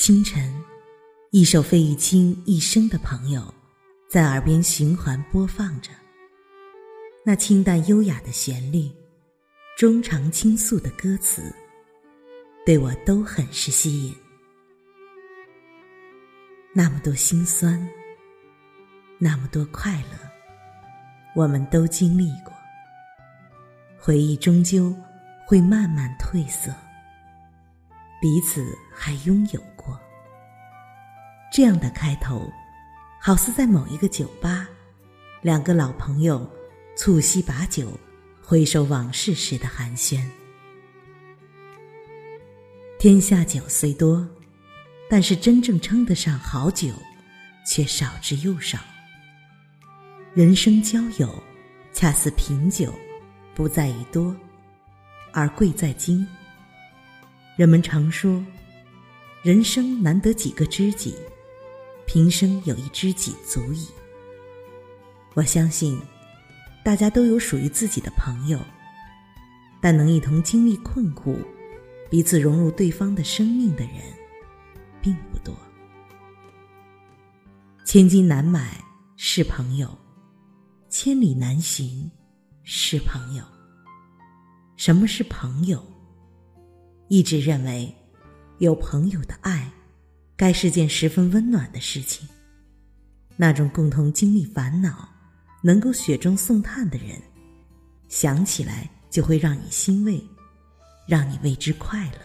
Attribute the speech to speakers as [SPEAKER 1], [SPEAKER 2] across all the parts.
[SPEAKER 1] 清晨，一首费玉清一生的朋友，在耳边循环播放着。那清淡优雅的旋律，衷肠倾诉的歌词，对我都很是吸引。那么多心酸，那么多快乐，我们都经历过。回忆终究会慢慢褪色，彼此还拥有过。这样的开头，好似在某一个酒吧，两个老朋友促膝把酒，回首往事时的寒暄。天下酒虽多，但是真正称得上好酒，却少之又少。人生交友，恰似品酒。不在于多，而贵在精。人们常说，人生难得几个知己，平生有一知己足矣。我相信，大家都有属于自己的朋友，但能一同经历困苦、彼此融入对方的生命的人，并不多。千金难买是朋友，千里难寻。是朋友。什么是朋友？一直认为，有朋友的爱，该是件十分温暖的事情。那种共同经历烦恼、能够雪中送炭的人，想起来就会让你欣慰，让你为之快乐。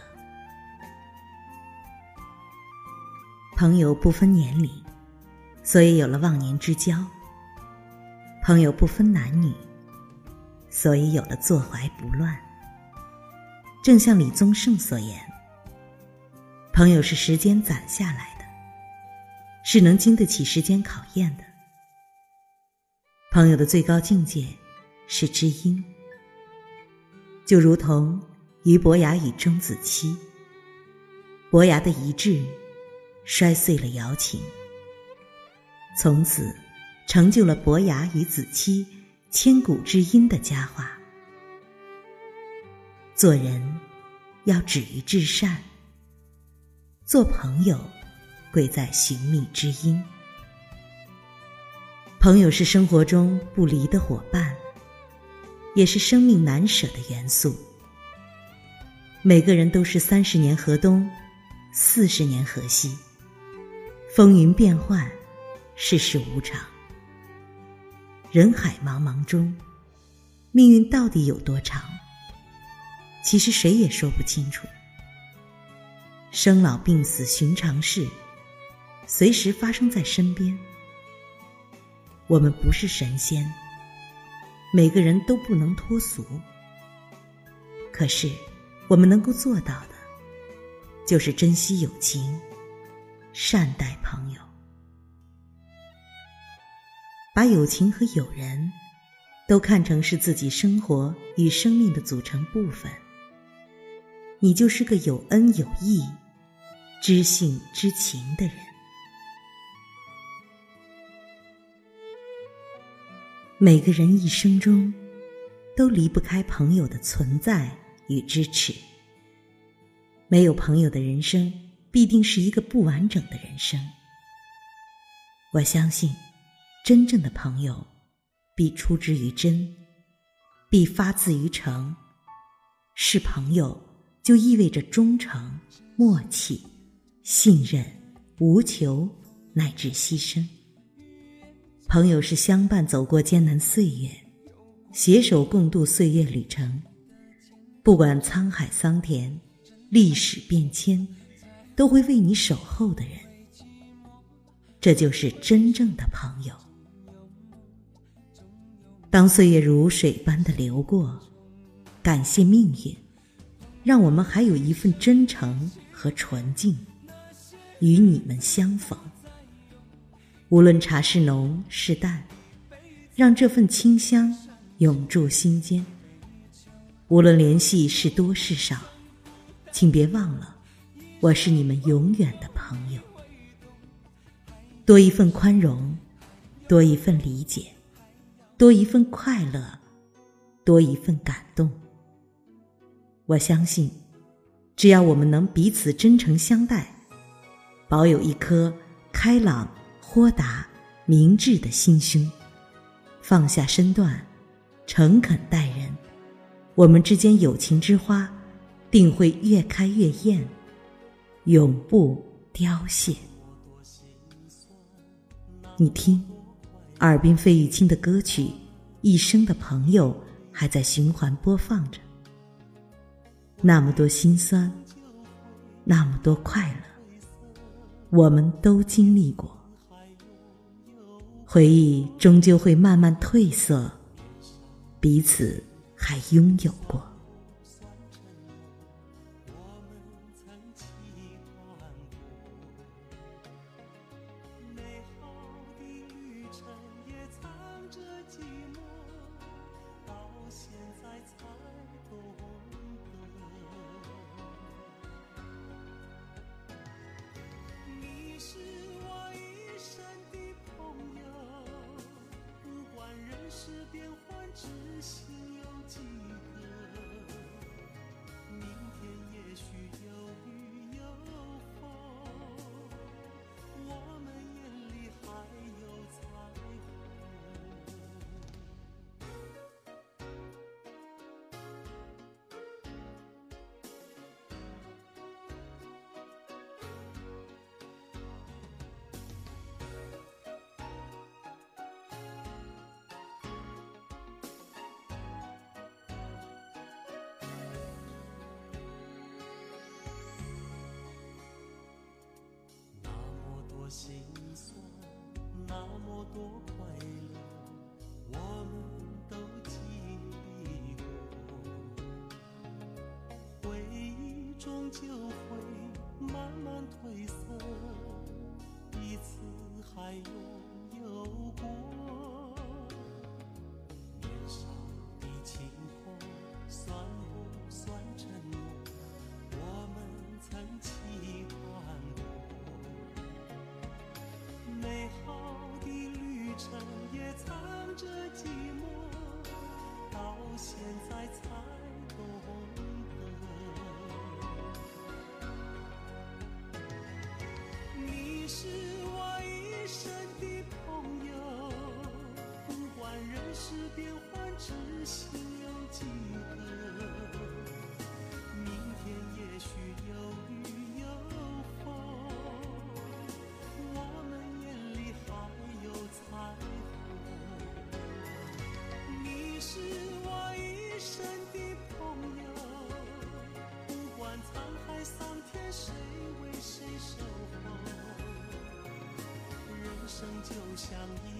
[SPEAKER 1] 朋友不分年龄，所以有了忘年之交。朋友不分男女。所以有了坐怀不乱。正像李宗盛所言：“朋友是时间攒下来的，是能经得起时间考验的。朋友的最高境界是知音，就如同俞伯牙与钟子期，伯牙的一掷摔碎了瑶琴，从此成就了伯牙与子期。”千古知音的佳话。做人要止于至善，做朋友贵在寻觅知音。朋友是生活中不离的伙伴，也是生命难舍的元素。每个人都是三十年河东，四十年河西，风云变幻，世事无常。人海茫茫中，命运到底有多长？其实谁也说不清楚。生老病死寻常事，随时发生在身边。我们不是神仙，每个人都不能脱俗。可是，我们能够做到的，就是珍惜友情，善待朋友。把友情和友人，都看成是自己生活与生命的组成部分，你就是个有恩有义、知性知情的人。每个人一生中，都离不开朋友的存在与支持。没有朋友的人生，必定是一个不完整的人生。我相信。真正的朋友，必出之于真，必发自于诚。是朋友，就意味着忠诚、默契、信任、无求乃至牺牲。朋友是相伴走过艰难岁月，携手共度岁月旅程。不管沧海桑田，历史变迁，都会为你守候的人。这就是真正的朋友。当岁月如水般的流过，感谢命运，让我们还有一份真诚和纯净，与你们相逢。无论茶是浓是淡，让这份清香永驻心间。无论联系是多是少，请别忘了，我是你们永远的朋友。多一份宽容，多一份理解。多一份快乐，多一份感动。我相信，只要我们能彼此真诚相待，保有一颗开朗、豁达、明智的心胸，放下身段，诚恳待人，我们之间友情之花定会越开越艳，永不凋谢。你听，耳边费玉清的歌曲《一生的朋友》还在循环播放着，那么多心酸，那么多快乐。我们都经历过，回忆终究会慢慢褪色，彼此还拥有过。
[SPEAKER 2] 多心酸，那么多快乐，我们都经历过。回忆终究会慢慢褪色，彼此还拥有过。年少的轻着寂寞，到现在才就像一